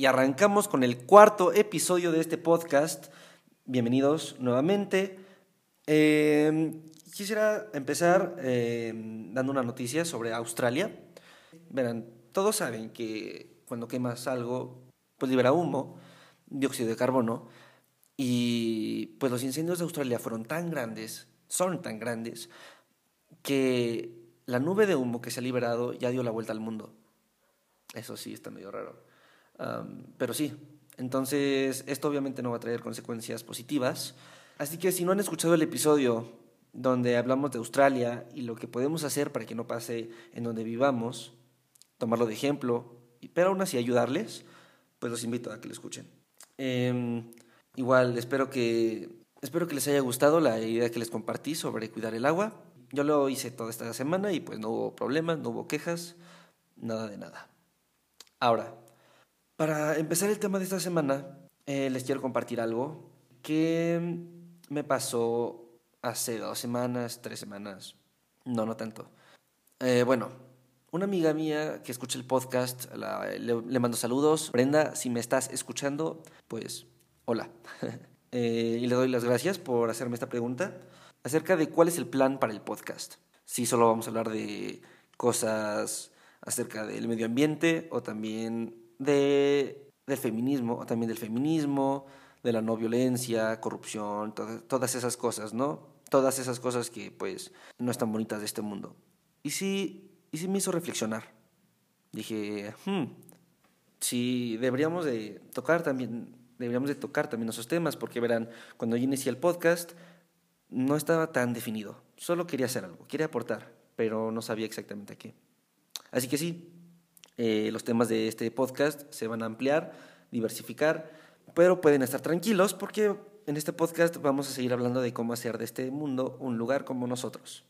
Y arrancamos con el cuarto episodio de este podcast. Bienvenidos nuevamente. Eh, quisiera empezar eh, dando una noticia sobre Australia. Verán, todos saben que cuando quemas algo, pues libera humo, dióxido de carbono, y pues los incendios de Australia fueron tan grandes, son tan grandes, que la nube de humo que se ha liberado ya dio la vuelta al mundo. Eso sí, está medio raro pero sí, entonces esto obviamente no va a traer consecuencias positivas. Así que si no han escuchado el episodio donde hablamos de Australia y lo que podemos hacer para que no pase en donde vivamos, tomarlo de ejemplo, pero aún así ayudarles, pues los invito a que lo escuchen. Em, igual, espero que, espero que les haya gustado la idea que les compartí sobre cuidar el agua. Yo lo hice toda esta semana y pues no hubo problemas, no hubo quejas, nada de nada. Ahora, para empezar el tema de esta semana, eh, les quiero compartir algo que me pasó hace dos semanas, tres semanas, no, no tanto. Eh, bueno, una amiga mía que escucha el podcast, le, mando saludos. Brenda, si me estás escuchando, pues hola. Eh, y le doy las gracias por hacerme esta pregunta acerca de cuál es el plan para el podcast. Si solo vamos a hablar de cosas acerca del medio ambiente o también de, del feminismo, también del feminismo, de la no violencia, corrupción, todas esas cosas, ¿no? Todas esas cosas que pues no están bonitas de este mundo. Y sí, y sí me hizo reflexionar. Dije, hmm, sí, deberíamos de tocar también, deberíamos de tocar también esos temas, porque verán, cuando yo inicié el podcast, no estaba tan definido. Solo quería hacer algo, quería aportar, pero no sabía exactamente a qué. Así que sí, eh, los temas de este podcast se van a ampliar, diversificar, pero pueden estar tranquilos porque en este podcast vamos a seguir hablando de cómo hacer de este mundo un lugar como nosotros.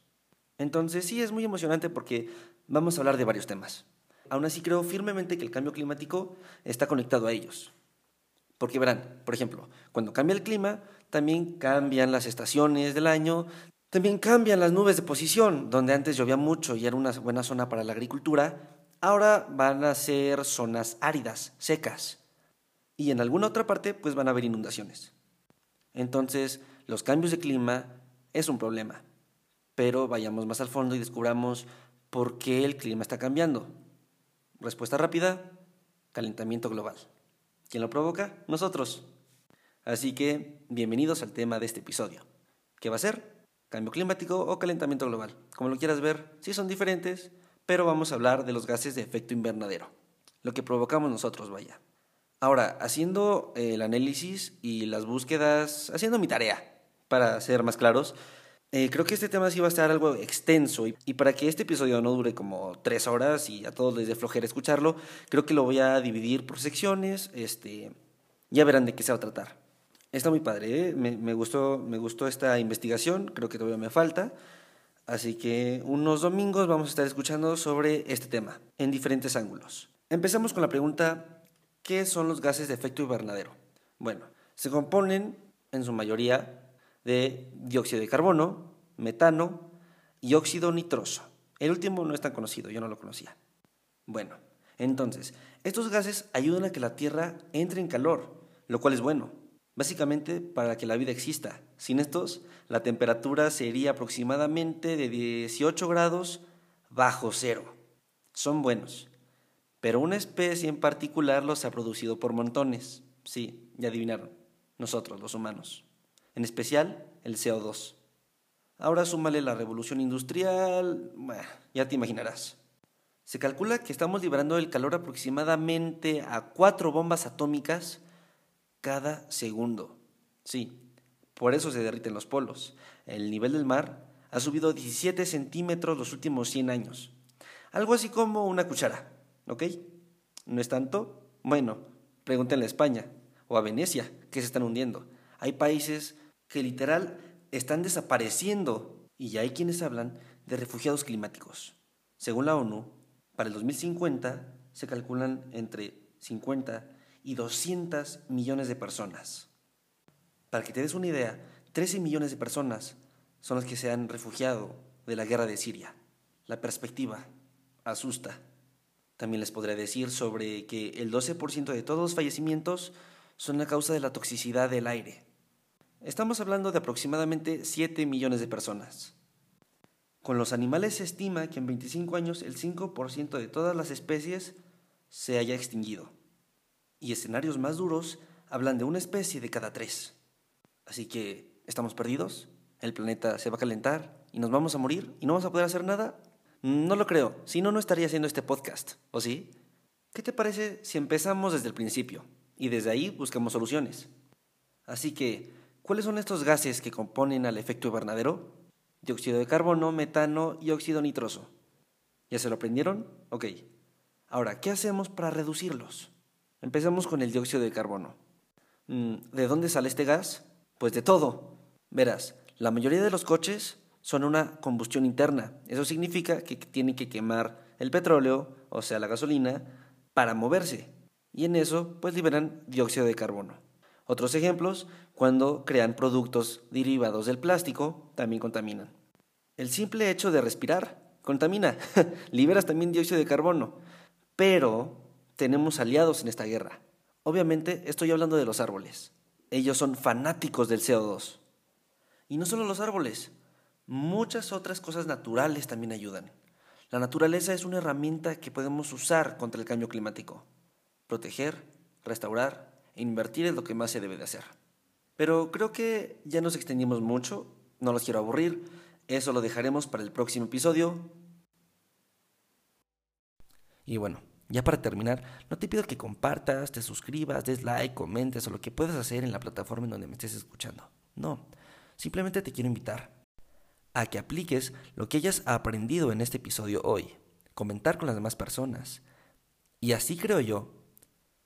Entonces sí es muy emocionante porque vamos a hablar de varios temas. Aún así creo firmemente que el cambio climático está conectado a ellos. Porque verán, por ejemplo, cuando cambia el clima, también cambian las estaciones del año, también cambian las nubes de posición, donde antes llovía mucho y era una buena zona para la agricultura, ahora van a ser zonas áridas, secas. Y en alguna otra parte, pues van a haber inundaciones. Entonces, los cambios de clima es un problema. Pero vayamos más al fondo y descubramos por qué el clima está cambiando. Respuesta rápida, calentamiento global. ¿Quién lo provoca? Nosotros. Así que, bienvenidos al tema de este episodio. ¿Qué va a ser? ¿Cambio climático o calentamiento global? Como lo quieras ver, sí son diferentes, pero vamos a hablar de los gases de efecto invernadero, lo que provocamos nosotros, vaya. Ahora, haciendo el análisis y las búsquedas, haciendo mi tarea, para ser más claros, eh, creo que este tema sí va a estar algo extenso y, para que este episodio no dure como tres horas y a todos les dé flojera escucharlo, creo que lo voy a dividir por secciones, este, ya verán de qué se va a tratar. Está muy padre, ¿eh? me, gustó, me gustó esta investigación, creo que todavía me falta, Así que unos domingos vamos a estar escuchando sobre este tema en diferentes ángulos. Empezamos con la pregunta, ¿qué son los gases de efecto invernadero? Bueno, se componen en su mayoría de dióxido de carbono, metano y óxido nitroso. El último no es tan conocido, yo no lo conocía. Bueno, entonces, estos gases ayudan a que la Tierra entre en calor, lo cual es bueno básicamente para que la vida exista. Sin estos, la temperatura sería aproximadamente de 18 grados bajo cero. Son buenos, pero una especie en particular los ha producido por montones. Sí, ya adivinaron, nosotros, los humanos. En especial, el CO2. Ahora súmale la revolución industrial, ya te imaginarás. Se calcula que estamos liberando el calor aproximadamente a cuatro bombas atómicas cada segundo. Sí, por eso se derriten los polos. El nivel del mar ha subido 17 centímetros los últimos 100 años. Algo así como una cuchara, ¿ok? ¿No es tanto? Bueno, pregúntenle a España o a Venecia, que se están hundiendo. Hay países que literal están desapareciendo y ya hay quienes hablan de refugiados climáticos. Según la ONU, para el 2050 se calculan entre 50 y 200 millones de personas. Para que te des una idea, 13 millones de personas son las que se han refugiado de la guerra de Siria. La perspectiva asusta. También les podré decir sobre que el 12% de todos los fallecimientos son a causa de la toxicidad del aire. Estamos hablando de aproximadamente 7 millones de personas. Con los animales se estima que en 25 años el 5% de todas las especies se haya extinguido. Y escenarios más duros hablan de una especie de cada tres. Así que, ¿estamos perdidos? ¿El planeta se va a calentar y nos vamos a morir y no vamos a poder hacer nada? No lo creo, si no, no estaría haciendo este podcast, ¿o sí? ¿Qué te parece si empezamos desde el principio y desde ahí buscamos soluciones? Así que, ¿cuáles son estos gases que componen al efecto invernadero? Dióxido de carbono, metano y óxido nitroso. ¿Ya se lo aprendieron? Ok. Ahora, ¿qué hacemos para reducirlos? Empecemos con el dióxido de carbono. Mm, ¿De dónde sale este gas? Pues de todo. Verás, la mayoría de los coches son una combustión interna. Eso significa que tienen que quemar el petróleo, o sea, la gasolina, para moverse. Y en eso, pues liberan dióxido de carbono. Otros ejemplos, cuando crean productos derivados del plástico, también contaminan. El simple hecho de respirar contamina. Liberas también dióxido de carbono. Pero tenemos aliados en esta guerra. Obviamente estoy hablando de los árboles. Ellos son fanáticos del CO2. Y no solo los árboles, muchas otras cosas naturales también ayudan. La naturaleza es una herramienta que podemos usar contra el cambio climático. Proteger, restaurar e invertir es lo que más se debe de hacer. Pero creo que ya nos extendimos mucho, no los quiero aburrir, eso lo dejaremos para el próximo episodio. Y bueno, ya para terminar, no te pido que compartas, te suscribas, des like, comentes o lo que puedas hacer en la plataforma en donde me estés escuchando. No, simplemente te quiero invitar a que apliques lo que hayas aprendido en este episodio hoy, comentar con las demás personas. Y así creo yo,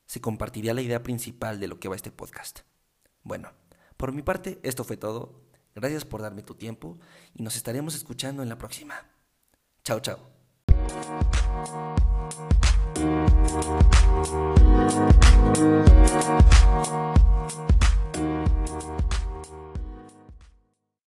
se compartiría la idea principal de lo que va este podcast. Bueno, por mi parte, esto fue todo. Gracias por darme tu tiempo y nos estaremos escuchando en la próxima. Chao, chao. Thank you.